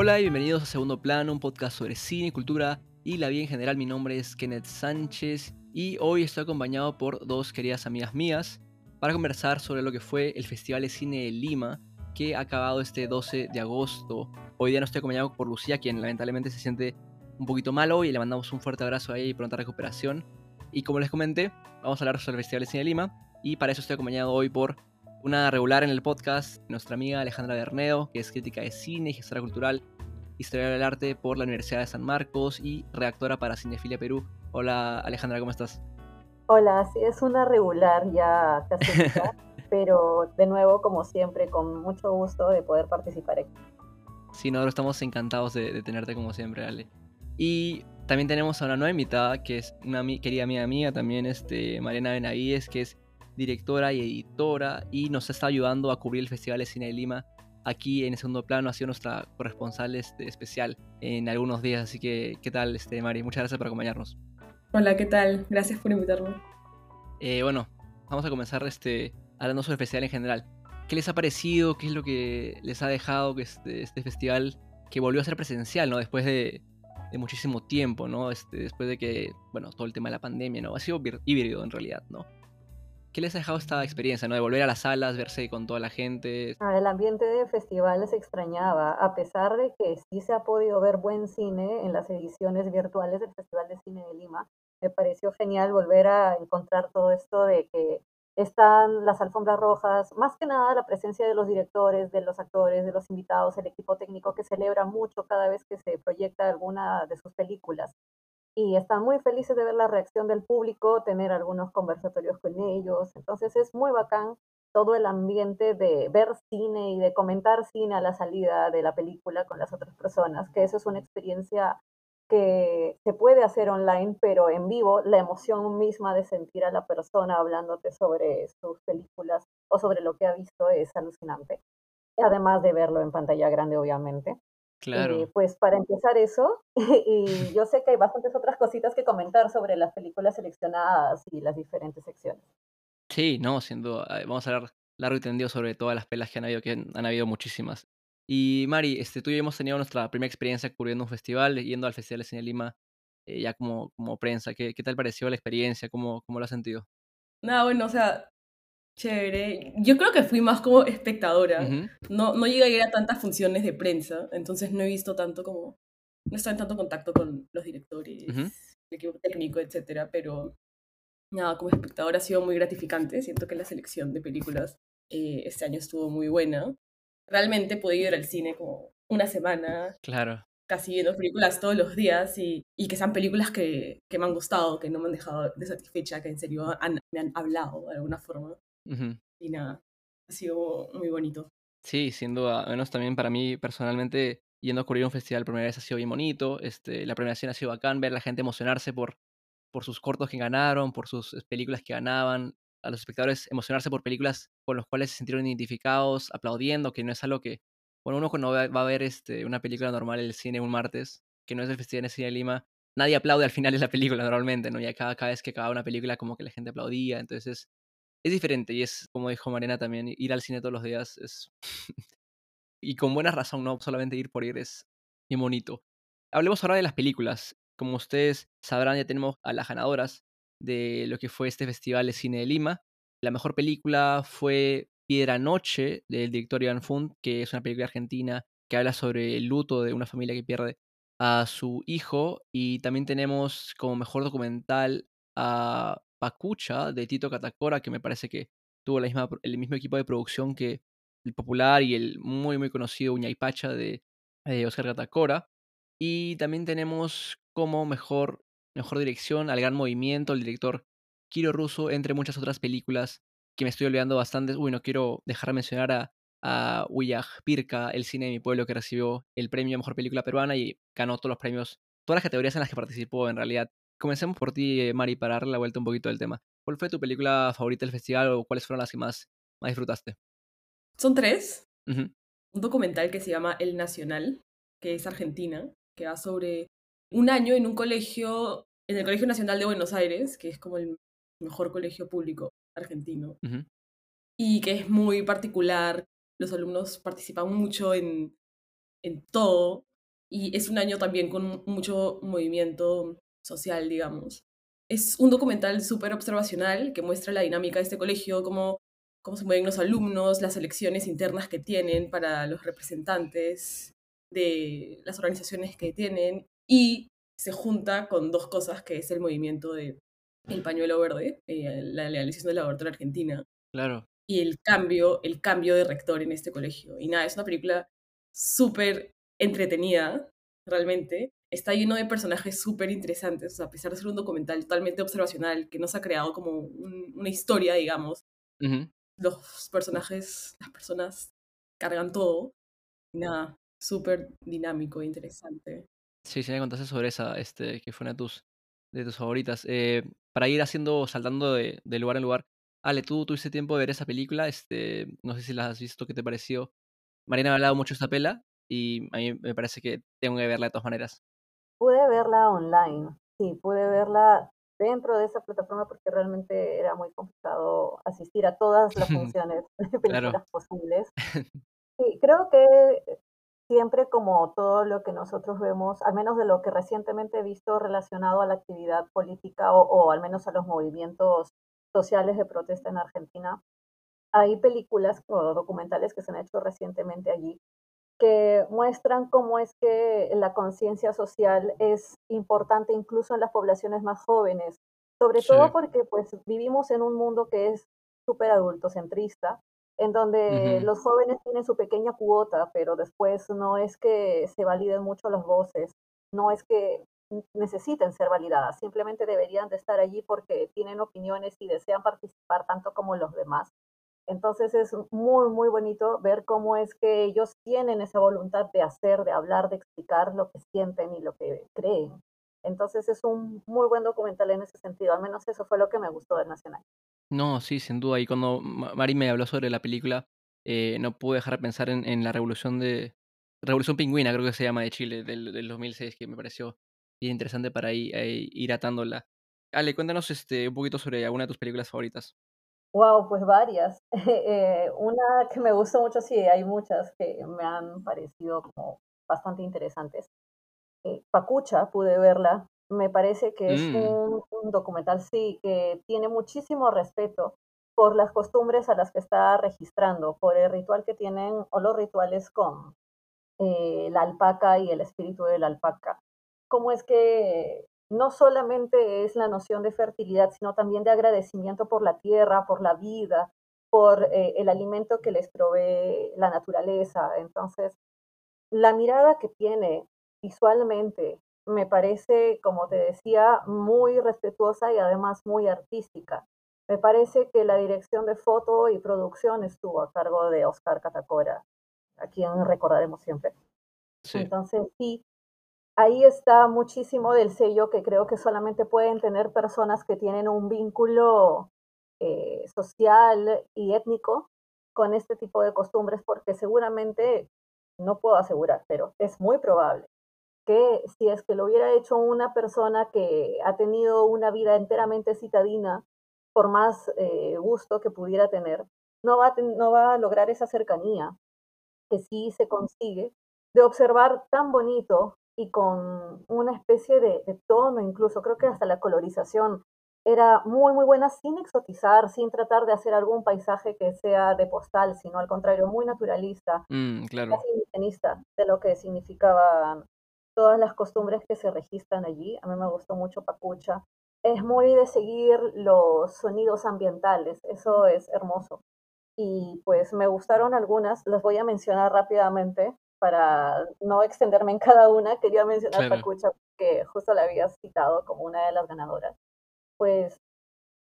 Hola y bienvenidos a Segundo Plano, un podcast sobre cine, cultura y la vida en general. Mi nombre es Kenneth Sánchez y hoy estoy acompañado por dos queridas amigas mías para conversar sobre lo que fue el Festival de Cine de Lima que ha acabado este 12 de agosto. Hoy día no estoy acompañado por Lucía, quien lamentablemente se siente un poquito mal hoy y le mandamos un fuerte abrazo a ella y pronta recuperación. Y como les comenté, vamos a hablar sobre el Festival de Cine de Lima y para eso estoy acompañado hoy por una regular en el podcast, nuestra amiga Alejandra Bernedo, que es crítica de cine, gestora cultural, historia del arte por la Universidad de San Marcos y redactora para Cinefilia Perú. Hola Alejandra, ¿cómo estás? Hola, sí, es una regular ya casi, pero de nuevo, como siempre, con mucho gusto de poder participar aquí. Sí, nosotros estamos encantados de, tenerte como siempre, Ale. Y también tenemos a una nueva invitada, que es una querida amiga mía, también este, Mariana Benavides, que es directora y editora y nos está ayudando a cubrir el Festival de Cine de Lima aquí en el segundo plano, ha sido nuestra corresponsal este, especial en algunos días. Así que, ¿qué tal, este, Mari? Muchas gracias por acompañarnos. Hola, ¿qué tal? Gracias por invitarme. Eh, bueno, vamos a comenzar este, hablando sobre el festival en general. ¿Qué les ha parecido? ¿Qué es lo que les ha dejado que este, este festival que volvió a ser presencial, ¿no? Después de, de muchísimo tiempo, ¿no? Este, después de que, bueno, todo el tema de la pandemia, ¿no? Ha sido híbrido en realidad, ¿no? ¿Qué les ha dejado esta experiencia, ¿no? De volver a las salas, verse con toda la gente. El ambiente de festivales extrañaba, a pesar de que sí se ha podido ver buen cine en las ediciones virtuales del Festival de Cine de Lima. Me pareció genial volver a encontrar todo esto de que están las alfombras rojas, más que nada la presencia de los directores, de los actores, de los invitados, el equipo técnico que celebra mucho cada vez que se proyecta alguna de sus películas y están muy felices de ver la reacción del público, tener algunos conversatorios con ellos. Entonces es muy bacán todo el ambiente de ver cine y de comentar cine a la salida de la película con las otras personas, que eso es una experiencia que se puede hacer online, pero en vivo la emoción misma de sentir a la persona hablándote sobre sus películas o sobre lo que ha visto es alucinante. Además de verlo en pantalla grande, obviamente. Claro. Eh, pues para empezar eso, y yo sé que hay bastantes otras cositas que comentar sobre las películas seleccionadas y las diferentes secciones. Sí, no, siendo, vamos a hablar largo y tendido sobre todas las pelas que han habido, que han, habido muchísimas. Y Mari, este, tú y yo hemos tenido nuestra primera experiencia cubriendo un festival, yendo al Festival de Cine Lima, eh, ya como, como prensa. ¿Qué, ¿Qué tal pareció la experiencia? ¿Cómo, cómo lo has sentido? Nada, bueno, o sea, Chévere. Yo creo que fui más como espectadora. no, no llegué a ir a tantas funciones de prensa, entonces no he visto tanto como... No estoy en tanto contacto con los directores, el equipo técnico, etcétera, pero nada, como espectadora ha sido muy gratificante. Siento que la selección de películas eh, este año estuvo muy buena. Realmente he podido ir al cine como una semana. Claro. Casi viendo películas todos los días y, y que sean películas que, que, me han gustado, que no me han dejado desatisfecha, que en serio han, me han hablado de alguna forma. Y nada, ha sido muy bonito. Sí, siendo a menos también para mí personalmente, yendo a cubrir un festival por primera vez ha sido bien bonito. Este, la premiación ha sido bacán, ver a la gente emocionarse por, por sus cortos que ganaron, por sus películas que ganaban, a los espectadores emocionarse por películas con las cuales se sintieron identificados, aplaudiendo, que no es algo que, bueno, uno cuando va a ver este, una película normal en el cine un martes, que no es el Festival de Cine de Lima, nadie aplaude al final de la película normalmente, ¿no? Y cada, cada vez que acaba una película como que la gente aplaudía, entonces es diferente y es, como dijo Mariana también, ir al cine todos los días es... y con buena razón, no solamente ir por ir es muy bonito. Hablemos ahora de las películas. Como ustedes sabrán, ya tenemos a las ganadoras de lo que fue este Festival de Cine de Lima. La mejor película fue Piedra Noche, del director Ivan Fund, que es una película argentina que habla sobre el luto de una familia que pierde a su hijo. Y también tenemos como mejor documental a Pacucha de Tito Catacora, que me parece que tuvo el mismo equipo de producción que el popular y el muy muy conocido Uñaypacha de, de Oscar Catacora. Y también tenemos como mejor, mejor dirección al gran movimiento, el director Kiro Russo, entre muchas otras películas que me estoy olvidando bastante. Uy, no quiero dejar de mencionar a, a Pirca, el cine de mi pueblo, que recibió el premio a mejor película peruana y ganó todos los premios, todas las categorías en las que participó en realidad. Comencemos por ti, eh, Mari, para darle la vuelta un poquito del tema. ¿Cuál fue tu película favorita del festival o cuáles fueron las que más, más disfrutaste? Son tres. Un documental que se llama El Nacional, que es argentina, que va sobre un año en un colegio, en el Colegio Nacional de Buenos Aires, que es como el mejor colegio público argentino, y que es muy particular. Los alumnos participan mucho en en todo y es un año también con mucho movimiento social, digamos. Es un documental súper observacional que muestra la dinámica de este colegio, cómo, cómo se mueven los alumnos, las elecciones internas que tienen para los representantes de las organizaciones que tienen y se junta con dos cosas que es el movimiento de el pañuelo verde, eh, la legalización del aborto en Argentina. Claro. Y el cambio, el cambio de rector en este colegio. Y nada, es una película súper entretenida, realmente. Está lleno de personajes súper interesantes, a pesar de ser un documental totalmente observacional, que no se ha creado como una historia, digamos. Los personajes, las personas cargan todo. Nada, súper dinámico e interesante. Sí, sí me contaste sobre esa, este, que fue una de tus, de tus favoritas. Eh, para ir haciendo, saltando de, de, lugar en lugar. Ale, tú tuviste tiempo de ver esa película, este, no sé si la has visto, ¿qué te pareció? Marina me ha hablado mucho de esta pela y a mí me parece que tengo que verla de todas maneras. Pude verla online, sí, pude verla dentro de esa plataforma porque realmente era muy complicado asistir a todas las funciones de películas posibles. Sí, creo que siempre como todo lo que nosotros vemos, al menos de lo que recientemente he visto relacionado a la actividad política o, o al menos a los movimientos sociales de protesta en Argentina, hay películas o documentales que se han hecho recientemente allí que muestran cómo es que la conciencia social es importante incluso en las poblaciones más jóvenes, sobre todo porque pues vivimos en un mundo que es súper adultocentrista, en donde los jóvenes tienen su pequeña cuota, pero después no es que se validen mucho las voces, no es que necesiten ser validadas, simplemente deberían de estar allí porque tienen opiniones y desean participar tanto como los demás. Entonces es muy, muy bonito ver cómo es que ellos tienen esa voluntad de hacer, de hablar, de explicar lo que sienten y lo que creen. Entonces es un muy buen documental en ese sentido, al menos eso fue lo que me gustó del Nacional. No, sí, sin duda. Y cuando Mari me habló sobre la película, eh, no pude dejar de pensar en, la revolución de... Revolución Pingüina, creo que se llama, de Chile, del, del 2006, que me pareció bien interesante para ir, ir atándola. Ale, cuéntanos este, un poquito sobre alguna de tus películas favoritas. Wow, pues varias. Eh, una que me gusta mucho, sí, hay muchas que me han parecido como bastante interesantes. Eh, Pacucha, pude verla. Me parece que es mm. un, documental, sí, que tiene muchísimo respeto por las costumbres a las que está registrando, por el ritual que tienen o los rituales con eh, la alpaca y el espíritu de la alpaca. Cómo es que no solamente es la noción de fertilidad, sino también de agradecimiento por la tierra, por la vida, por eh, el alimento que les provee la naturaleza. Entonces, la mirada que tiene visualmente me parece, como te decía, muy respetuosa y además muy artística. Me parece que la dirección de foto y producción estuvo a cargo de Oscar Catacora, a quien recordaremos siempre. Entonces, sí, ahí está muchísimo del sello que creo que solamente pueden tener personas que tienen un vínculo eh, social y étnico con este tipo de costumbres, porque seguramente, no puedo asegurar, pero es muy probable que si es que lo hubiera hecho una persona que ha tenido una vida enteramente citadina, por más eh, gusto que pudiera tener, no va, no va a lograr esa cercanía que sí se consigue de observar tan bonito y con una especie de, tono incluso, creo que hasta la colorización era muy, muy buena sin exotizar, sin tratar de hacer algún paisaje que sea de postal, sino al contrario, muy naturalista, mm, claro. casi indigenista de lo que significaban todas las costumbres que se registran allí. A mí me gustó mucho Pacucha. Es muy de seguir los sonidos ambientales, eso es hermoso. Y pues me gustaron algunas, las voy a mencionar rápidamente para no extenderme en cada una, quería mencionar Pacucha, que justo la había citado como una de las ganadoras. Pues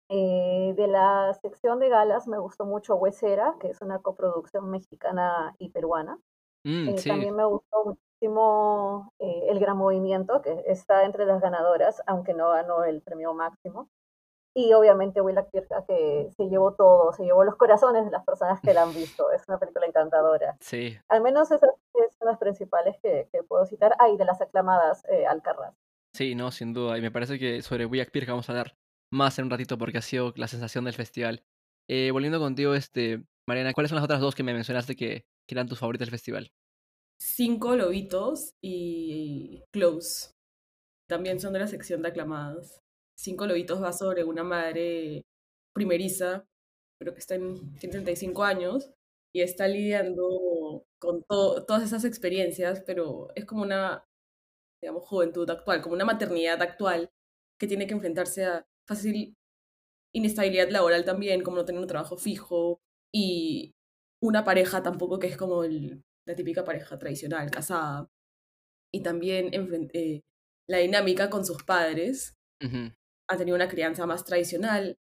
eh, de la sección de galas me gustó mucho Huesera, que es una coproducción mexicana y peruana. Mm, eh, también me gustó muchísimo eh, El Gran Movimiento, que está entre las ganadoras, aunque no ganó el premio máximo. Y obviamente Willa Kirka, que se llevó todo, se llevó los corazones de las personas que la han visto. Es una película encantadora. Sí. Al menos esas son las principales que, puedo citar. Ah, de las aclamadas eh, Alcarraz. Sí, no, sin duda. Y me parece que sobre Willa Kirka vamos a hablar más en un ratito porque ha sido la sensación del festival. Eh, volviendo contigo, este, Mariana, ¿cuáles son las otras dos que me mencionaste que, que eran tus favoritas del festival? Cinco Lobitos y Close. También son de la sección de aclamadas. Cinco Lobitos va sobre una madre primeriza, creo que está en 35 años, y está lidiando con todas esas experiencias, pero es como una, digamos, juventud actual, como una maternidad actual que tiene que enfrentarse a fácil inestabilidad laboral también, como no tener un trabajo fijo, y una pareja tampoco que es como la típica pareja tradicional, casada. Y también eh, la dinámica con sus padres. Ha tenido una crianza más tradicional.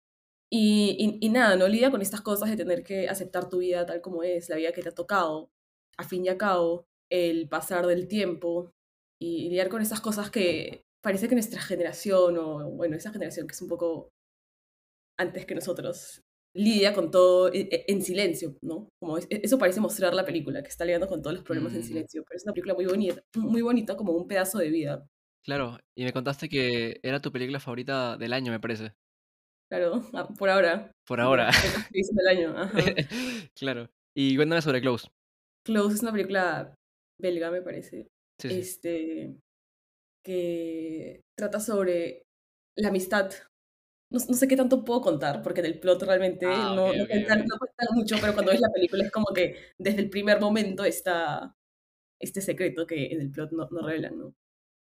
Y, y, nada, no lidia con estas cosas de tener que aceptar tu vida tal como es, la vida que te ha tocado. A fin y a cabo, el pasar del tiempo y lidiar con esas cosas que parece que nuestra generación, o bueno, esa generación que es un poco antes que nosotros, lidia con todo e, e, en silencio, ¿no? Como e, eso parece mostrar la película, que está lidiando con todos los problemas en mm. silencio, pero es una película muy bonita, muy bonita como un pedazo de vida. Claro, y me contaste que era tu película favorita del año, me parece. Claro, ah, por ahora. Por ahora. del año, claro. Y cuéntame sobre Close. Close es una película belga, me parece. Este, que trata sobre la amistad no, sé qué tanto puedo contar, porque del plot realmente ah, no, no, cuentan, mucho, pero cuando ves la película es como que desde el primer momento está este secreto que en el plot no, no revelan, ¿no?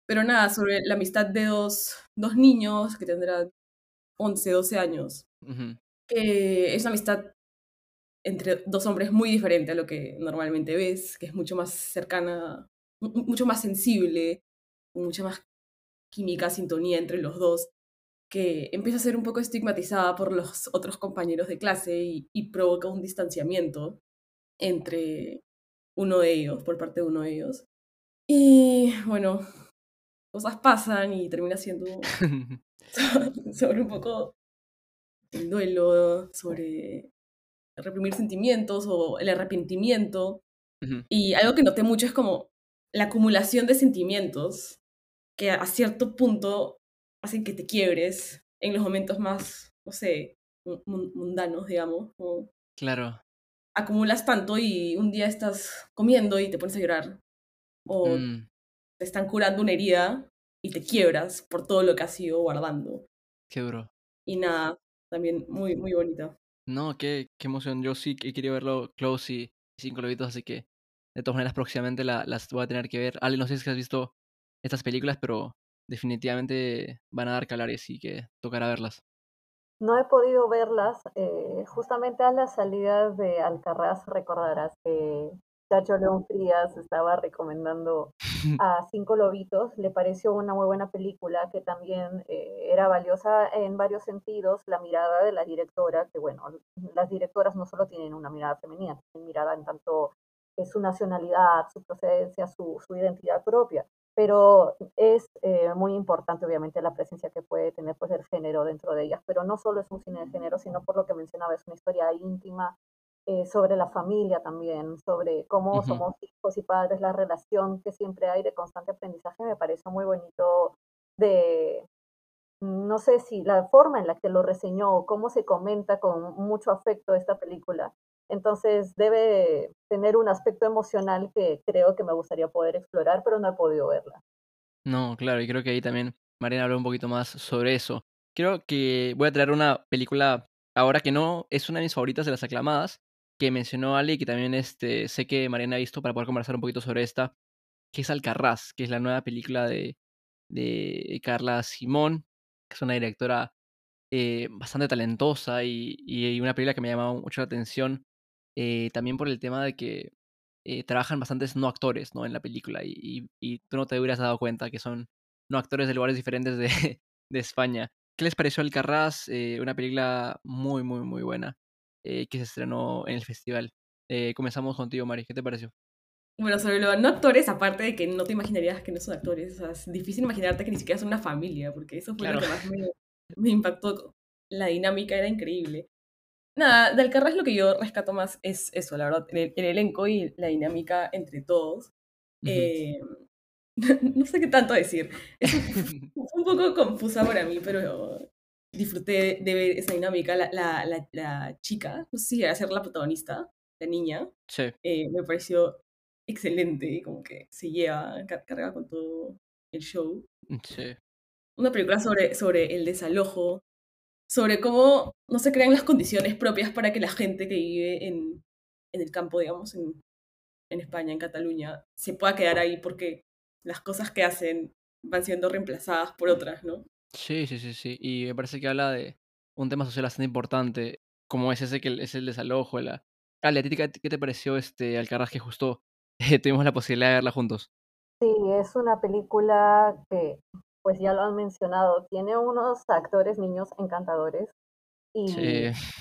Pero nada, sobre la amistad de dos, dos niños que tendrán 11, 12 años, que es una amistad entre dos hombres muy diferente a lo que normalmente ves, que es mucho más cercana, mucho más sensible, mucha más química, sintonía entre los dos que empieza a ser un poco estigmatizada por los otros compañeros de clase y, provoca un distanciamiento entre uno de ellos, por parte de uno de ellos. Y bueno, cosas pasan y termina siendo sobre un poco el duelo, sobre reprimir sentimientos o el arrepentimiento. Y algo que noté mucho es como la acumulación de sentimientos que a cierto punto hacen que te quiebres en los momentos más, no sé, mundanos, digamos. claro. Acumulas tanto y un día estás comiendo y te pones a llorar. O mm. Te están curando una herida y te quiebras por todo lo que has ido guardando. Qué duro. Y nada, también muy, muy bonita. No, qué, qué emoción. Yo sí que quería verlo close y, cinco lobitos, así que de todas maneras próximamente las voy a tener que ver. Ale, no sé si has visto estas películas, pero definitivamente van a dar calares y que tocará verlas. No he podido verlas. Eh, justamente a la salida de Alcarraz recordarás que Chacho León Frías estaba recomendando a Cinco Lobitos. Le pareció una muy buena película que también eh, era valiosa en varios sentidos. La mirada de la directora, que bueno, las directoras no solo tienen una mirada femenina, tienen mirada en tanto su nacionalidad, su procedencia, su, su identidad propia pero es eh, muy importante obviamente la presencia que puede tener pues el género dentro de ellas, pero no solo es un cine de género, sino por lo que mencionaba, es una historia íntima eh, sobre la familia también, sobre cómo somos hijos y padres, la relación que siempre hay de constante aprendizaje, me parece muy bonito de, no sé si la forma en la que lo reseñó, cómo se comenta con mucho afecto esta película, entonces debe tener un aspecto emocional que creo que me gustaría poder explorar, pero no he podido verla. No, claro, y creo que ahí también Mariana habló un poquito más sobre eso. Creo que voy a traer una película ahora que no es una de mis favoritas de las aclamadas, que mencionó Ali, que también este, sé que Mariana ha visto para poder conversar un poquito sobre esta, que es Alcarraz, que es la nueva película de, de Carla Simón, que es una directora eh, bastante talentosa y, y, una película que me ha llamado mucho la atención eh, también por el tema de que eh, trabajan bastantes no actores ¿no? en la película y, y, tú no te hubieras dado cuenta que son no actores de lugares diferentes de, de España. ¿Qué les pareció Alcarraz? Eh, una película muy, muy, muy buena que se estrenó en el festival. comenzamos contigo, Mari. ¿Qué te pareció? Bueno, sobre los no actores, aparte de que no te imaginarías que no son actores, o sea, es difícil imaginarte que ni siquiera son una familia, porque eso fue lo que más me, me impactó. La dinámica era increíble. Nada, del Alcarraz lo que yo rescato más es eso, la verdad, el, elenco y la dinámica entre todos. Eh, no sé qué tanto decir. Es un, poco confusa para mí, pero disfruté de ver esa dinámica. La, la, la, chica, no sé si era ser la protagonista, la niña, sí. Eh, me pareció excelente y como que se lleva, carga con todo el show. Mm, sí. Una película sobre, sobre el desalojo, sobre cómo no se crean las condiciones propias para que la gente que vive en, en el campo, digamos, en, en España, en Cataluña, se pueda quedar ahí porque las cosas que hacen van siendo reemplazadas por otras, ¿no? Sí, sí, sí, sí. Y me parece que habla de un tema social bastante importante, como es ese que es el desalojo. La... Ah, ¿qué te pareció este Alcaraz que justo tuvimos la posibilidad de verla juntos? Sí, es una película que, pues ya lo han mencionado, tiene unos actores niños encantadores. Y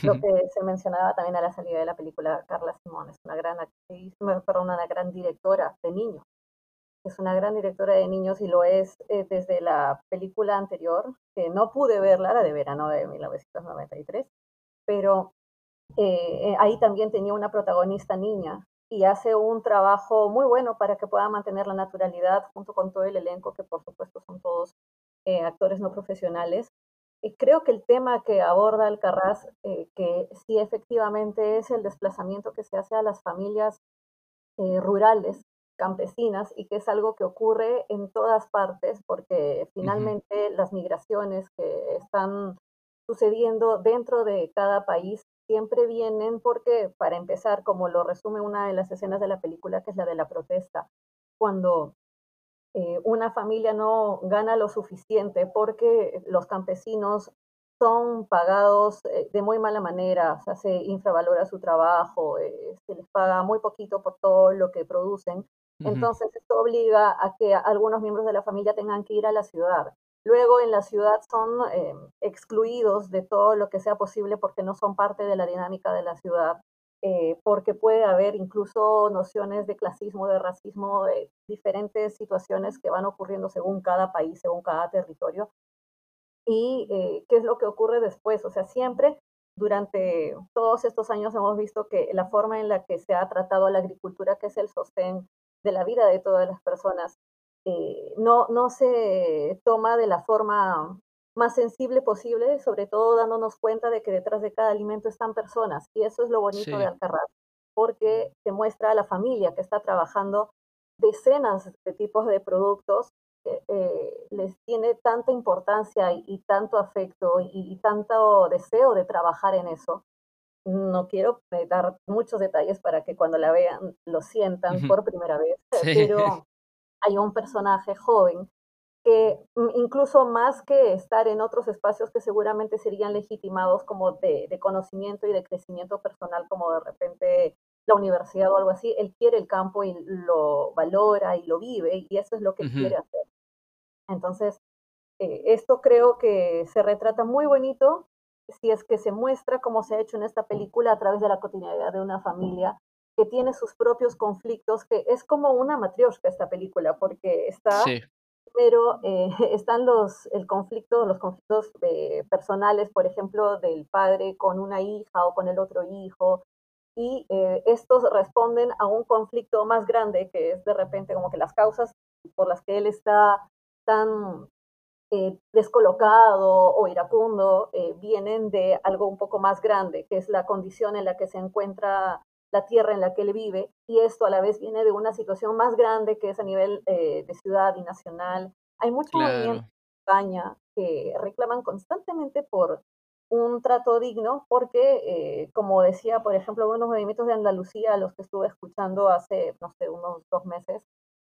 lo que se mencionaba también a la salida de la película, Carla Simón es una gran actriz, perdón, una gran directora de niños es una gran directora de niños y lo es eh, desde la película anterior, que no pude verla, la de verano de 1993, pero eh, eh, ahí también tenía una protagonista niña y hace un trabajo muy bueno para que pueda mantener la naturalidad junto con todo el elenco, que por supuesto son todos actores no profesionales. Y creo que el tema que aborda Alcarraz, que sí efectivamente es el desplazamiento que se hace a las familias rurales campesinas y que es algo que ocurre en todas partes porque finalmente las migraciones que están sucediendo dentro de cada país siempre vienen porque, para empezar, como lo resume una de las escenas de la película, que es la de la protesta, cuando eh, una familia no gana lo suficiente porque los campesinos son pagados eh, de muy mala manera, o sea, se infravalora su trabajo, eh, se les paga muy poquito por todo lo que producen, entonces, esto obliga a que algunos miembros de la familia tengan que ir a la ciudad. Luego, en la ciudad son eh, excluidos de todo lo que sea posible porque no son parte de la dinámica de la ciudad, eh, porque puede haber incluso nociones de clasismo, de racismo, de diferentes situaciones que van ocurriendo según cada país, según cada territorio. ¿Y eh, qué es lo que ocurre después? O sea, siempre durante todos estos años hemos visto que la forma en la que se ha tratado la agricultura, que es el sostén de la vida de todas las personas, eh, no, no se toma de la forma más sensible posible, sobre todo dándonos cuenta de que detrás de cada alimento están personas. Y eso es lo bonito de Alcarraz, porque te muestra a la familia que está trabajando decenas de tipos de productos eh, les tiene tanta importancia y, tanto afecto y, tanto deseo de trabajar en eso, no quiero dar muchos detalles para que cuando la vean lo sientan por primera vez, pero hay un personaje joven que mm, incluso más que estar en otros espacios que seguramente serían legitimados como de, conocimiento y de crecimiento personal, como de repente la universidad o algo así, él quiere el campo y lo valora y lo vive y eso es lo que quiere hacer. Entonces, eh, esto creo que se retrata muy bonito si es que se muestra como se ha hecho en esta película a través de la cotidianidad de una familia que tiene sus propios conflictos, que es como una matrioshka esta película, porque está, pero eh, están los, el conflicto, los conflictos eh, personales, por ejemplo, del padre con una hija o con el otro hijo, y eh, estos responden a un conflicto más grande, que es de repente como que las causas por las que él está tan eh, descolocado o iracundo eh, vienen de algo un poco más grande, que es la condición en la que se encuentra la tierra en la que él vive, y esto a la vez viene de una situación más grande que es a nivel eh, de ciudad y nacional. Hay muchos movimientos en España que reclaman constantemente por un trato digno, porque, como decía, por ejemplo, unos movimientos de Andalucía, los que estuve escuchando hace, no sé, unos dos meses,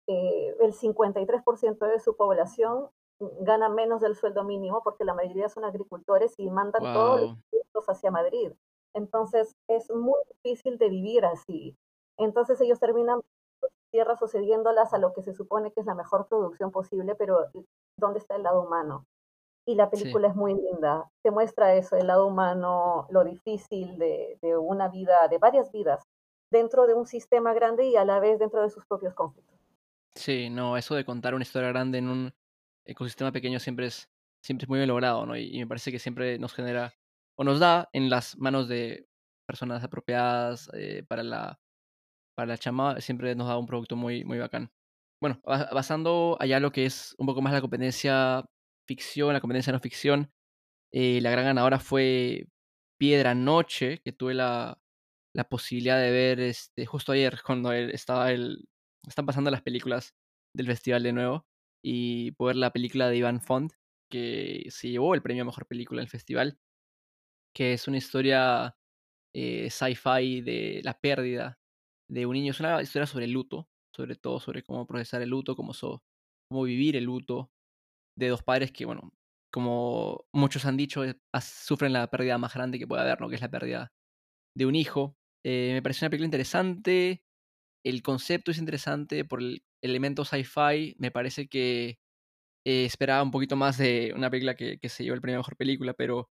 el 53% de su población gana menos del sueldo mínimo porque la mayoría son agricultores y mandan todos los productos hacia Madrid. Entonces es muy difícil de vivir así. Entonces ellos terminan tierras o cediéndolas a lo que se supone que es la mejor producción posible, pero ¿dónde está el lado humano? Y la película es muy linda. Te muestra eso, el lado humano, lo difícil de, de una vida, de varias vidas, dentro de un sistema grande y a la vez dentro de sus propios conflictos. Sí, no, eso de contar una historia grande en un ecosistema pequeño siempre es, siempre es muy bien logrado, ¿no? Y, me parece que siempre nos genera o nos da en las manos de personas apropiadas eh, para la para la chama, siempre nos da un producto muy, muy bacán. Bueno, basando allá lo que es un poco más la competencia ficción, la competencia no ficción, eh, la gran ganadora fue Piedra Noche, que tuve la, la posibilidad de ver este, justo ayer, cuando estaba el, están pasando las películas del festival de nuevo y poder la película de Ivan Font, que se llevó el premio a Mejor Película del festival, que es una historia eh, sci-fi de la pérdida de un niño. Es una historia sobre el luto, sobre todo sobre cómo procesar el luto, cómo, cómo vivir el luto de dos padres que, bueno, como muchos han dicho, eh, sufren la pérdida más grande que puede haber, ¿no? Que es la pérdida de un hijo. Eh, me pareció una película interesante. El concepto es interesante por el elemento sci-fi. Me parece que eh, esperaba un poquito más de una película que, se llevó el premio a mejor película, pero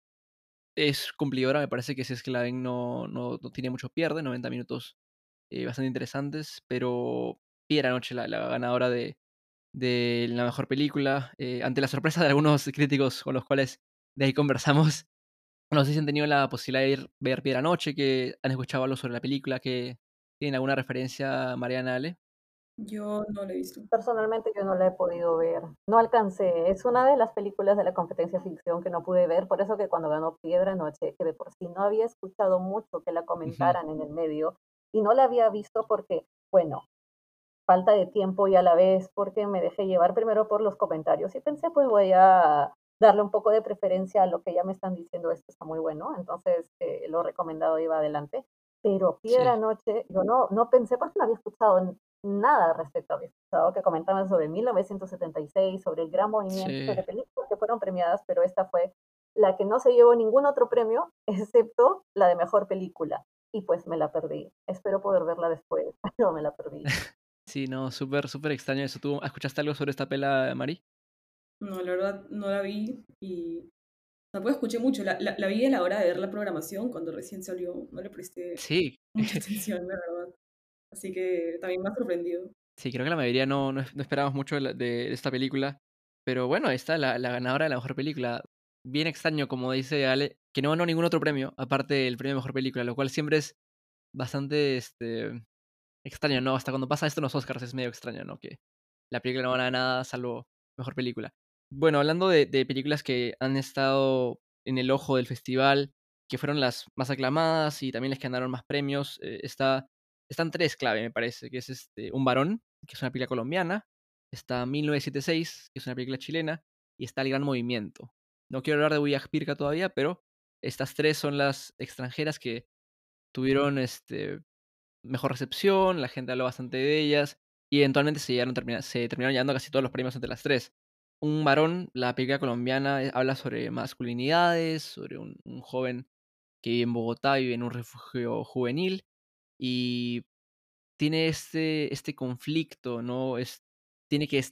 es cumplidora. Me parece que si es que la ven no, no, tiene mucho pierde. 90 minutos bastante interesantes, pero Piedra Noche, la, la ganadora de, de la mejor película, eh, ante la sorpresa de algunos críticos con los cuales de ahí conversamos. No sé si han tenido la posibilidad de ir ver Piedra Noche, que han escuchado algo sobre la película, que tienen alguna referencia, Mariana Ale. Yo no la he visto. Personalmente yo no la he podido ver. No alcancé. Es una de las películas de la competencia ficción que no pude ver. Por eso que cuando ganó Piedra Noche, que de por sí no había escuchado mucho que la comentaran en el medio y no la había visto porque, bueno, falta de tiempo y a la vez porque me dejé llevar primero por los comentarios y pensé pues voy a darle un poco de preferencia a lo que ya me están diciendo, esto está muy bueno, entonces eh, lo recomendado iba adelante. Pero Piedra Noche, yo no, no pensé porque no había escuchado nada respecto, había escuchado que comentaban sobre 1976, sobre el gran movimiento de películas que fueron premiadas, pero esta fue la que no se llevó ningún otro premio excepto la de mejor película. Y pues me la perdí. Espero poder verla después, pero me la perdí. Sí, no, súper, súper extraño eso. ¿Tú escuchaste algo sobre esta pela, Mari? No, la verdad no la vi y tampoco escuché mucho. La, la, vi a la hora de ver la programación cuando recién salió. No le presté sí. mucha atención, la verdad. Así que también me ha sorprendido. Sí, creo que la mayoría no, no, esperábamos mucho de, esta película. Pero bueno, esta la, la ganadora de la mejor película. Bien extraño, como dice Ale, que no ganó ningún otro premio, aparte del premio de mejor película, lo cual siempre es bastante este, extraño, ¿no? Hasta cuando pasa esto en los Oscars es medio extraño, ¿no? Que la película no gana nada salvo mejor película. Bueno, hablando de, películas que han estado en el ojo del festival, que fueron las más aclamadas y también las que ganaron más premios, eh, está, están tres clave, me parece, que es este, Un varón, que es una película colombiana, está 1976, que es una película chilena, y está El Gran Movimiento. No quiero hablar de Uyag Pirca todavía, pero estas tres son las extranjeras que tuvieron este, mejor recepción, la gente habló bastante de ellas y eventualmente se, se terminaron llevando casi todos los premios entre las tres. Un varón, la película colombiana, eh, habla sobre masculinidades, sobre un, joven que vive en Bogotá, vive en un refugio juvenil y tiene este, este conflicto, ¿no? Es, tiene que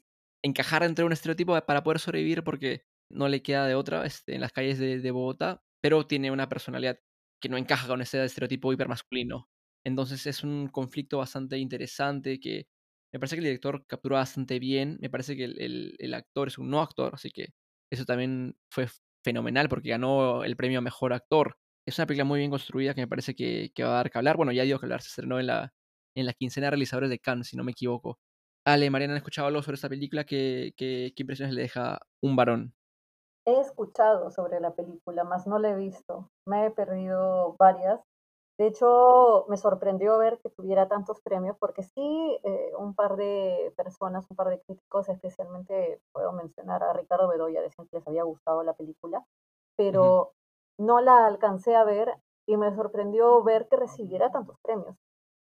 encajar entre un estereotipo para poder sobrevivir porque no le queda de otra este, en las calles de, de Bogotá, pero tiene una personalidad que no encaja con ese estereotipo hipermasculino. Entonces es un conflicto bastante interesante que me parece que el director capturó bastante bien. Me parece que el, actor es un no actor, así que eso también fue fenomenal porque ganó el premio a mejor actor. Es una película muy bien construida que me parece que, va a dar que hablar. Bueno, ya dio que hablar, se estrenó en la, en la quincena de realizadores de Cannes, si no me equivoco. Ale, Mariana, ¿han escuchado algo sobre esta película? ¿Qué, qué, qué impresiones le deja un varón? He escuchado sobre la película, más no la he visto. Me he perdido varias de hecho, me sorprendió ver que tuviera tantos premios, porque sí, eh, un par de personas, un par de críticos, especialmente puedo mencionar a Ricardo Bedoya, decían que les había gustado la película, pero no la alcancé a ver y me sorprendió ver que recibiera tantos premios.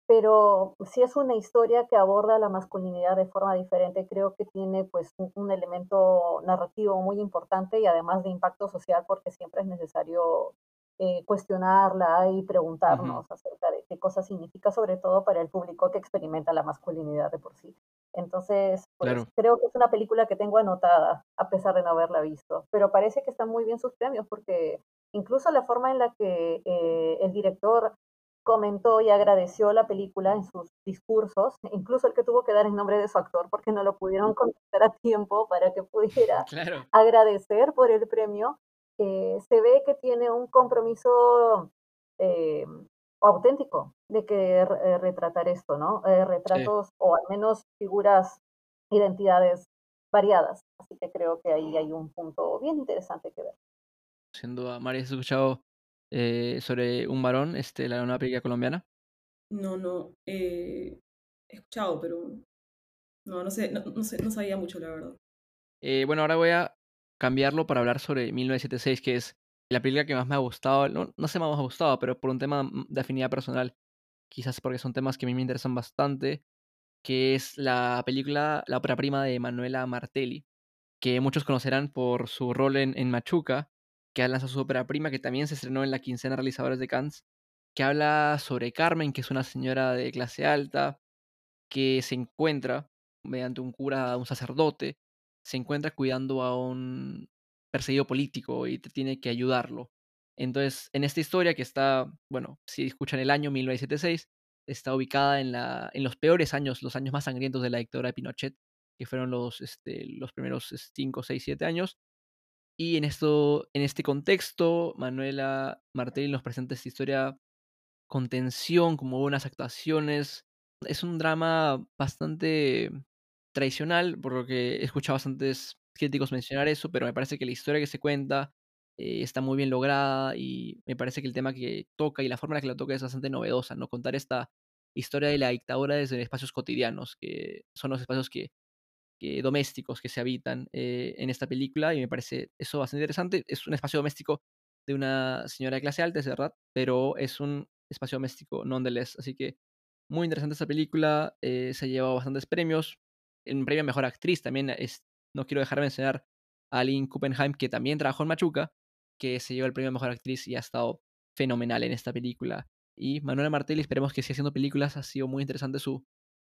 Pero sí es una historia que aborda la masculinidad de forma diferente, creo que tiene pues un elemento narrativo muy importante y además de impacto social porque siempre es necesario eh, cuestionarla y preguntarnos acerca de qué cosa significa, sobre todo para el público que experimenta la masculinidad de por sí. Entonces, pues, creo que es una película que tengo anotada, a pesar de no haberla visto, pero parece que están muy bien sus premios, porque incluso la forma en la que eh, el director comentó y agradeció la película en sus discursos, incluso el que tuvo que dar el nombre de su actor porque no lo pudieron contestar a tiempo para que pudiera agradecer por el premio, eh, se ve que tiene un compromiso eh, auténtico de que eh, retratar esto, ¿no? retratos o al menos figuras, identidades variadas. Así que creo que ahí hay un punto bien interesante que ver. Siendo duda, María, ¿has escuchado sobre un varón, este, la nueva película colombiana? No, no, he escuchado, pero No, no sé, no, no, sé, no sabía mucho, la verdad. Eh, bueno, ahora voy a cambiarlo para hablar sobre 1976, que es la película que más me ha gustado. No, no sé más me ha gustado, pero por un tema de afinidad personal. Quizás porque son temas que a mí me interesan bastante. Que es la película, la ópera prima de Manuela Martelli. Que muchos conocerán por su rol en, Machuca. Que ha lanzado su ópera prima, que también se estrenó en la quincena realizadores de Cannes. Que habla sobre Carmen, que es una señora de clase alta. Que se encuentra mediante un cura, un sacerdote, se encuentra cuidando a un perseguido político y te tiene que ayudarlo. Entonces, en esta historia que está, bueno, si escuchan el año 1976, está ubicada en, la, en los peores años, los años más sangrientos de la dictadura de Pinochet, que fueron los, este, los primeros 5, 6, 7 años. Y en, esto, en este contexto, Manuela Martelli nos presenta esta historia con tensión, como buenas actuaciones. Es un drama bastante tradicional, por lo que he escuchado bastantes críticos mencionar eso, pero me parece que la historia que se cuenta eh, está muy bien lograda y me parece que el tema que toca y la forma en la que lo toca es bastante novedosa, ¿no? Contar esta historia de la dictadura desde espacios cotidianos, que son los espacios que, que domésticos que se habitan eh, en esta película y me parece eso bastante interesante. Es un espacio doméstico de una señora de clase alta, es verdad, pero es un espacio doméstico nonetheless, así que muy interesante esta película, eh, se ha llevado bastantes premios, en premio a Mejor Actriz también es, no quiero dejar de mencionar a Aline Kuppenheim, que también trabajó en Machuca, que se llevó el premio a Mejor Actriz y ha estado fenomenal en esta película. Y Manuela Martelli, esperemos que siga haciendo películas, ha sido muy interesante su,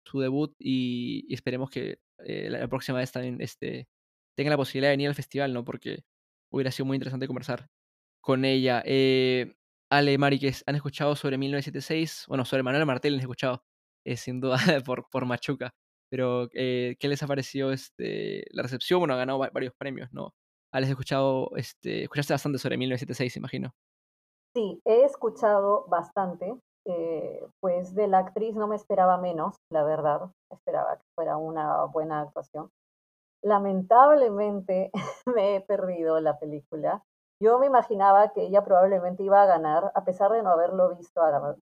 su debut y, esperemos que eh, la, próxima vez también este, tenga la posibilidad de venir al festival, ¿no? Porque hubiera sido muy interesante conversar con ella. Eh, Ale, Mari, que han escuchado sobre 1976, bueno, sobre Manuela Martelli han escuchado, eh, sin duda, por, por Machuca. Pero, eh, ¿qué les ha parecido este, la recepción? Bueno, ha ganado varios premios, ¿no? ¿Has escuchado, este, escuchaste bastante sobre 1976, imagino? Sí, he escuchado bastante. Eh, pues de la actriz no me esperaba menos, la verdad. Esperaba que fuera una buena actuación. Lamentablemente me he perdido la película. Yo me imaginaba que ella probablemente iba a ganar, a pesar de no haberlo visto,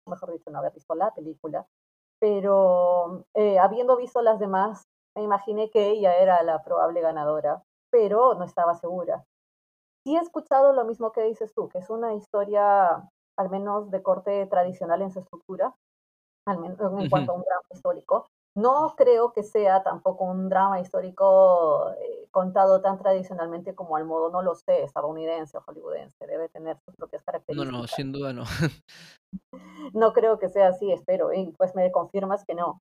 mejor dicho, no haber visto la película, pero eh, habiendo visto las demás, me imaginé que ella era la probable ganadora, pero no estaba segura. Sí he escuchado lo mismo que dices tú, que es una historia al menos de corte tradicional en su estructura, al menos en cuanto a un drama histórico. No creo que sea tampoco un drama histórico eh, contado tan tradicionalmente como al modo, no lo sé, estadounidense o hollywoodense, debe tener sus propias características. No, no, sin duda no. no creo que sea así, espero, y pues me confirmas que no.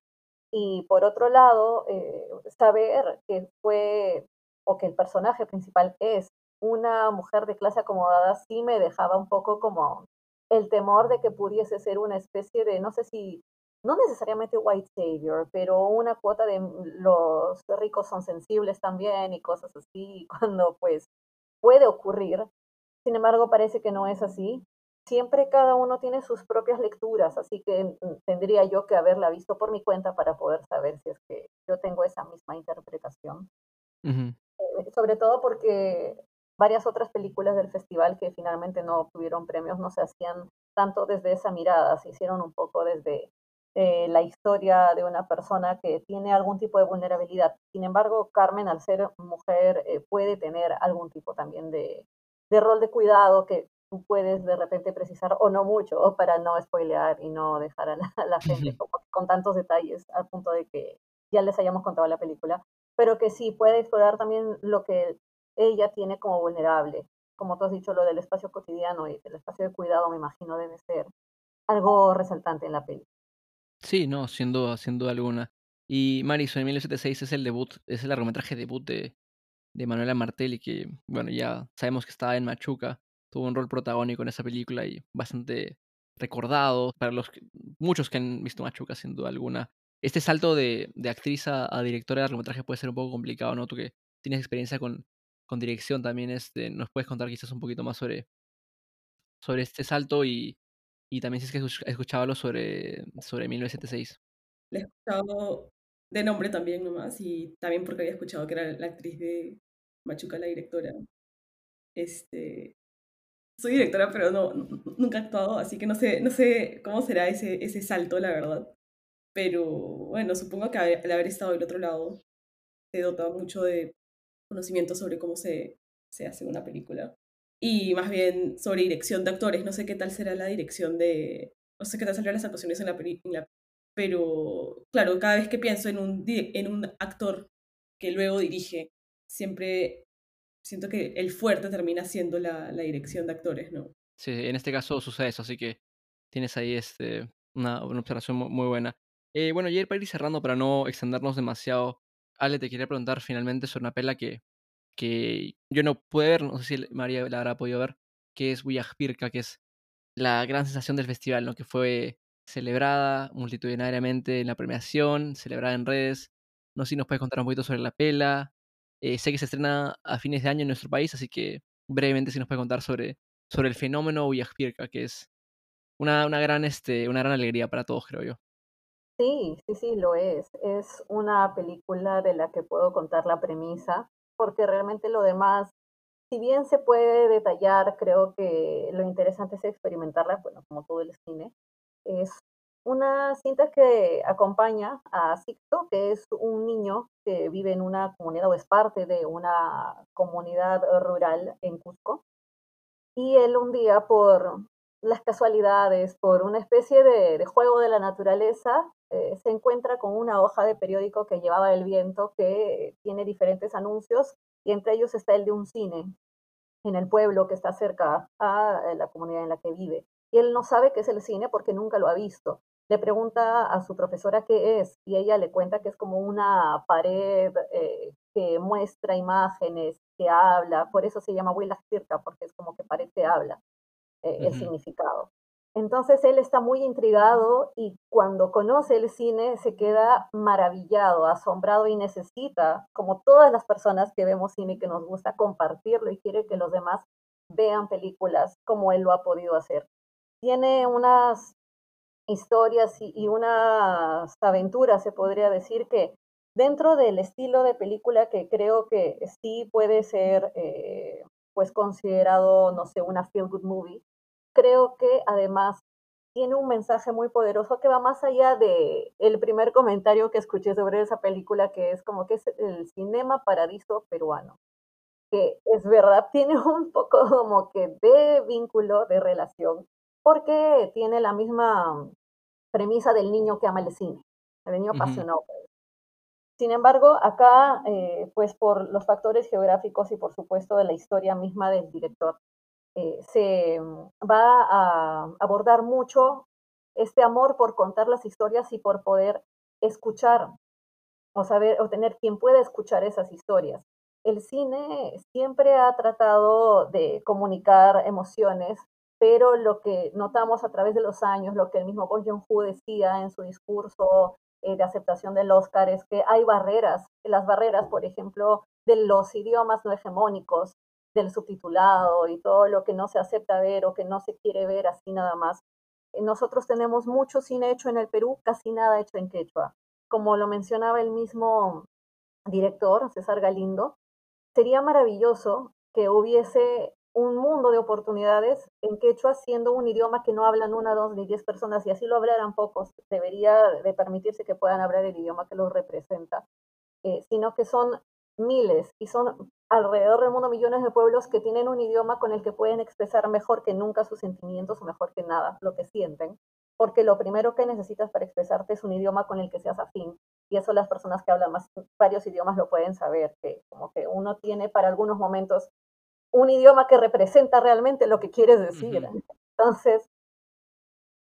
Y por otro lado, eh, saber que fue, o que el personaje principal es una mujer de clase acomodada, sí me dejaba un poco como el temor de que pudiese ser una especie de, no sé si, no necesariamente white savior, pero una cuota de los ricos son sensibles también y cosas así, cuando pues puede ocurrir. Sin embargo, parece que no es así siempre cada uno tiene sus propias lecturas, así que mm, tendría yo que haberla visto por mi cuenta para poder saber si es que yo tengo esa misma interpretación. Eh, sobre todo porque varias otras películas del festival que finalmente no obtuvieron premios no se hacían tanto desde esa mirada, se hicieron un poco desde eh, la historia de una persona que tiene algún tipo de vulnerabilidad. Sin embargo, Carmen, al ser mujer, eh, puede tener algún tipo también de, de rol de cuidado que tú puedes de repente precisar, o no mucho, para no spoilear y no dejar a la, gente con tantos detalles al punto de que ya les hayamos contado la película, pero que sí puede explorar también lo que ella tiene como vulnerable. Como tú has dicho, lo del espacio cotidiano y del espacio de cuidado, me imagino, debe ser algo resaltante en la película. Sí, no, sin duda, sin duda alguna. Y Marisol en 1976 es el debut, es el largometraje debut de, de Manuela Martelli, que, bueno, ya sabemos que estaba en Machuca, tuvo un rol protagónico en esa película y bastante recordado para los muchos que han visto Machuca, sin duda alguna. Este salto de, de actriz a, directora de largometraje puede ser un poco complicado, ¿no? Tú que tienes experiencia con, con dirección también, este, nos puedes contar quizás un poquito más sobre, sobre este salto y, y también si es que has escuchado sobre, sobre 1976. Le he escuchado de nombre también nomás y también porque había escuchado que era la actriz de Machuca, la directora. Este, soy directora, pero no, nunca he actuado, así que no sé, no sé cómo será ese, ese salto, la verdad. pero bueno, supongo que al haber estado del otro lado te dota mucho de conocimiento sobre cómo se, se hace una película. Y más bien sobre dirección de actores. No sé qué tal será la dirección de... No sé qué tal serán las actuaciones en la película. Pero, claro, cada vez que pienso en un, en un actor que luego dirige, siempre siento que el fuerte termina siendo la, la dirección de actores, ¿no? Sí, en este caso sucede eso, así que tienes ahí este, una, una observación muy, buena. Eh, bueno, ya para ir cerrando, para no extendernos demasiado, Ale, te quería preguntar finalmente sobre una pela que, que yo no pude ver, no sé si María la habrá podido ver, que es Pirka, que es la gran sensación del festival, ¿no? que fue celebrada multitudinariamente en la premiación, celebrada en redes. No sé si nos puedes contar un poquito sobre la pela. Eh, sé que se estrena a fines de año en nuestro país, así que brevemente si nos puedes contar sobre, sobre el fenómeno Pirka, que es una, una, gran, este, una gran alegría para todos, creo yo. Sí, sí, sí, lo es. Es una película de la que puedo contar la premisa, porque realmente lo demás, si bien se puede detallar, creo que lo interesante es experimentarla, bueno, como todo el cine. Es una cinta que acompaña a Sixto, que es un niño que vive en una comunidad o es parte de una comunidad rural en Cusco. Y él un día, por las casualidades, por una especie de, juego de la naturaleza, eh, se encuentra con una hoja de periódico que llevaba el viento que tiene diferentes anuncios y entre ellos está el de un cine en el pueblo que está cerca a la comunidad en la que vive. Y él no sabe qué es el cine porque nunca lo ha visto. Le pregunta a su profesora qué es y ella le cuenta que es como una pared eh, que muestra imágenes, que habla, por eso se llama Willa Circa, porque es como que pared que habla. Eh, el significado. Entonces él está muy intrigado y cuando conoce el cine se queda maravillado, asombrado y necesita, como todas las personas que vemos cine que nos gusta, compartirlo y quiere que los demás vean películas como él lo ha podido hacer. Tiene unas historias y, unas aventuras, se podría decir, que dentro del estilo de película que creo que sí puede ser eh, pues considerado, no sé, una feel good movie, creo que además tiene un mensaje muy poderoso que va más allá de el primer comentario que escuché sobre esa película, que es como que es el cinema paradiso peruano. Que es verdad, tiene un poco como que de vínculo, de relación, porque tiene la misma premisa del niño que ama el cine, el niño apasionado. Sin embargo, acá, eh, pues por los factores geográficos y por supuesto de la historia misma del director, eh, se mm, va a abordar mucho este amor por contar las historias y por poder escuchar o saber o tener quien pueda escuchar esas historias. El cine siempre ha tratado de comunicar emociones, pero lo que notamos a través de los años, lo que el mismo Bong Joon-ho decía en su discurso eh, de aceptación del Oscar, es que hay barreras, las barreras, por ejemplo, de los idiomas no hegemónicos, del subtitulado y todo lo que no se acepta ver o que no se quiere ver así nada más. Eh, nosotros tenemos mucho cine hecho en el Perú, casi nada hecho en quechua. Como lo mencionaba el mismo director, César Galindo, sería maravilloso que hubiese un mundo de oportunidades en quechua siendo un idioma que no hablan una, dos ni diez personas y así lo hablaran pocos. Debería de permitirse que puedan hablar el idioma que los representa, eh, sino que son miles y son alrededor del mundo millones de pueblos que tienen un idioma con el que pueden expresar mejor que nunca sus sentimientos o mejor que nada lo que sienten, porque lo primero que necesitas para expresarte es un idioma con el que seas afín y eso las personas que hablan más varios idiomas lo pueden saber, que como que uno tiene para algunos momentos un idioma que representa realmente lo que quieres decir. Entonces,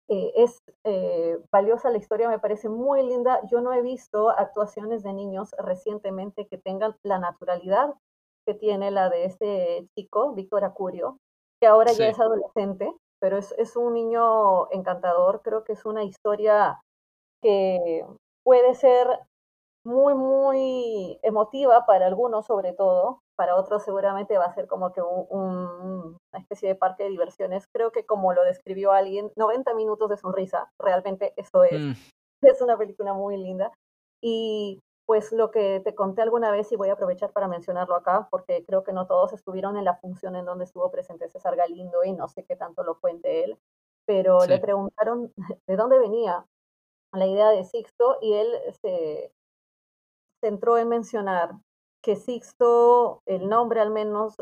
eh, es eh, valiosa la historia, me parece muy linda. Yo no he visto actuaciones de niños recientemente que tengan la naturalidad que tiene la de este chico, Víctor Acurio, que ahora ya es adolescente, pero es, es un niño encantador. Creo que es una historia que puede ser muy, muy emotiva para algunos sobre todo, para otros seguramente va a ser como que un, una especie de parque de diversiones. Creo que como lo describió alguien, 90 minutos de sonrisa, realmente eso es. Mm. Es una película muy linda. Y pues lo que te conté alguna vez y voy a aprovechar para mencionarlo acá, porque creo que no todos estuvieron en la función en donde estuvo presente César Galindo y no sé qué tanto lo cuente él, pero le preguntaron de dónde venía la idea de Sixto y él se centró en mencionar que Sixto, el nombre al menos,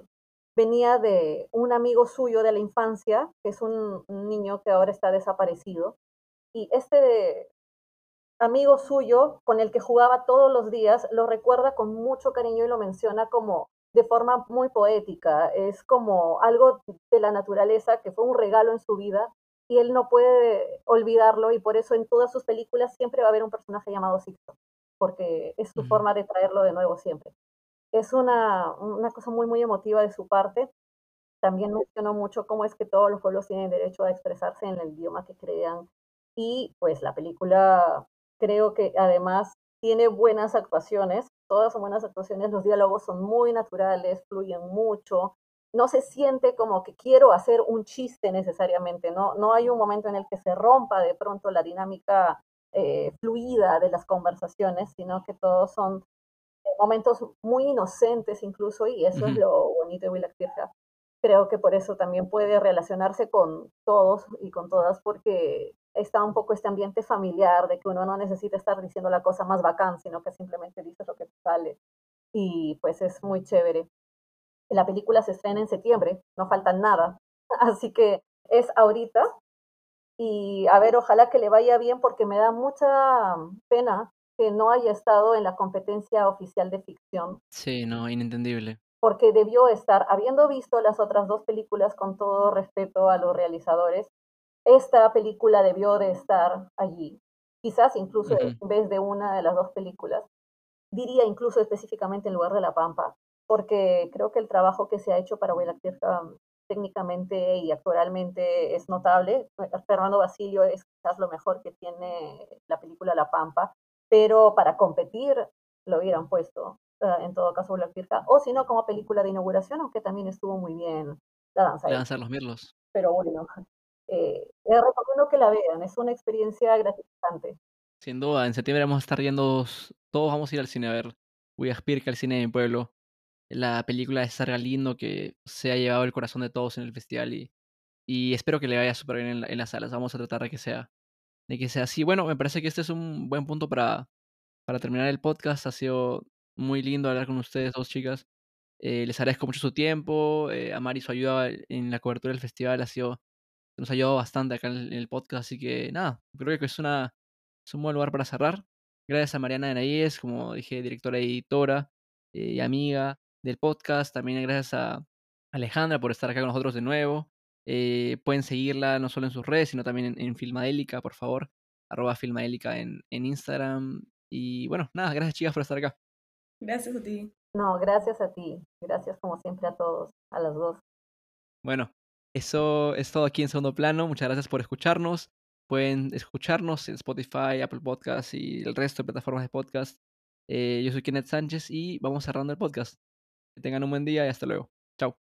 venía de un amigo suyo de la infancia, que es un, niño que ahora está desaparecido. Y este amigo suyo, con el que jugaba todos los días, lo recuerda con mucho cariño y lo menciona como de forma muy poética. Es como algo de la naturaleza que fue un regalo en su vida y él no puede olvidarlo y por eso en todas sus películas siempre va a haber un personaje llamado Sixto, porque es su forma de traerlo de nuevo siempre. Es una, una cosa muy, muy emotiva de su parte. También mencionó mucho cómo es que todos los pueblos tienen derecho a expresarse en el idioma que crean. Y pues la película creo que además tiene buenas actuaciones, todas son buenas actuaciones, los diálogos son muy naturales, fluyen mucho, no se siente como que quiero hacer un chiste necesariamente, no, no hay un momento en el que se rompa de pronto la dinámica eh, fluida de las conversaciones, sino que todos son eh, momentos muy inocentes incluso, y eso es lo bonito de Willa Creo que por eso también puede relacionarse con todos y con todas, porque está un poco este ambiente familiar de que uno no necesita estar diciendo la cosa más bacán, sino que simplemente dices lo que sale. Y pues es muy chévere. La película se estrena en septiembre, no falta nada. Así que es ahorita. Y a ver, ojalá que le vaya bien porque me da mucha pena que no haya estado en la competencia oficial de ficción. Sí, no, inentendible. Porque debió estar, habiendo visto las otras dos películas con todo respeto a los realizadores, esta película debió de estar allí. Quizás incluso en vez de una de las dos películas. Diría incluso específicamente en lugar de La Pampa, porque creo que el trabajo que se ha hecho para Huela técnicamente y actualmente es notable. Fernando Basilio es quizás lo mejor que tiene la película La Pampa, pero para competir lo hubieran puesto, eh, en todo caso, Huela o si no, como película de inauguración, aunque también estuvo muy bien la danza. La danza de los mirlos. Pero bueno, eh, les recomiendo que la vean, es una experiencia gratificante. Sin duda, en septiembre vamos a estar viendo, todos vamos a ir al cine a ver Voy a que al cine de mi pueblo. La película de Sarga Lindo que se ha llevado el corazón de todos en el festival y, y espero que le vaya súper bien en, las salas. Vamos a tratar de que sea de que sea así. Bueno, me parece que este es un buen punto para, para terminar el podcast. Ha sido muy lindo hablar con ustedes, dos chicas. Eh, les agradezco mucho su tiempo. Eh, a su ayuda en la cobertura del festival ha sido nos ha ayudado bastante acá en el podcast, así que nada, creo que es, una, es un buen lugar para cerrar. Gracias a Mariana Nayes, como dije, directora y editora eh, y amiga del podcast. También gracias a Alejandra por estar acá con nosotros de nuevo. Eh, pueden seguirla no solo en sus redes, sino también en, Filmadélica, por favor. Arroba Filmadélica en, en Instagram. Y bueno, nada, gracias chicas por estar acá. Gracias a ti. No, gracias a ti. Gracias como siempre a todos, a las dos. Bueno, eso es todo aquí en segundo plano. Muchas gracias por escucharnos. Pueden escucharnos en Spotify, Apple Podcasts y el resto de plataformas de podcast. Eh, yo soy Kenneth Sánchez y vamos cerrando el podcast. Que tengan un buen día y hasta luego. Chao.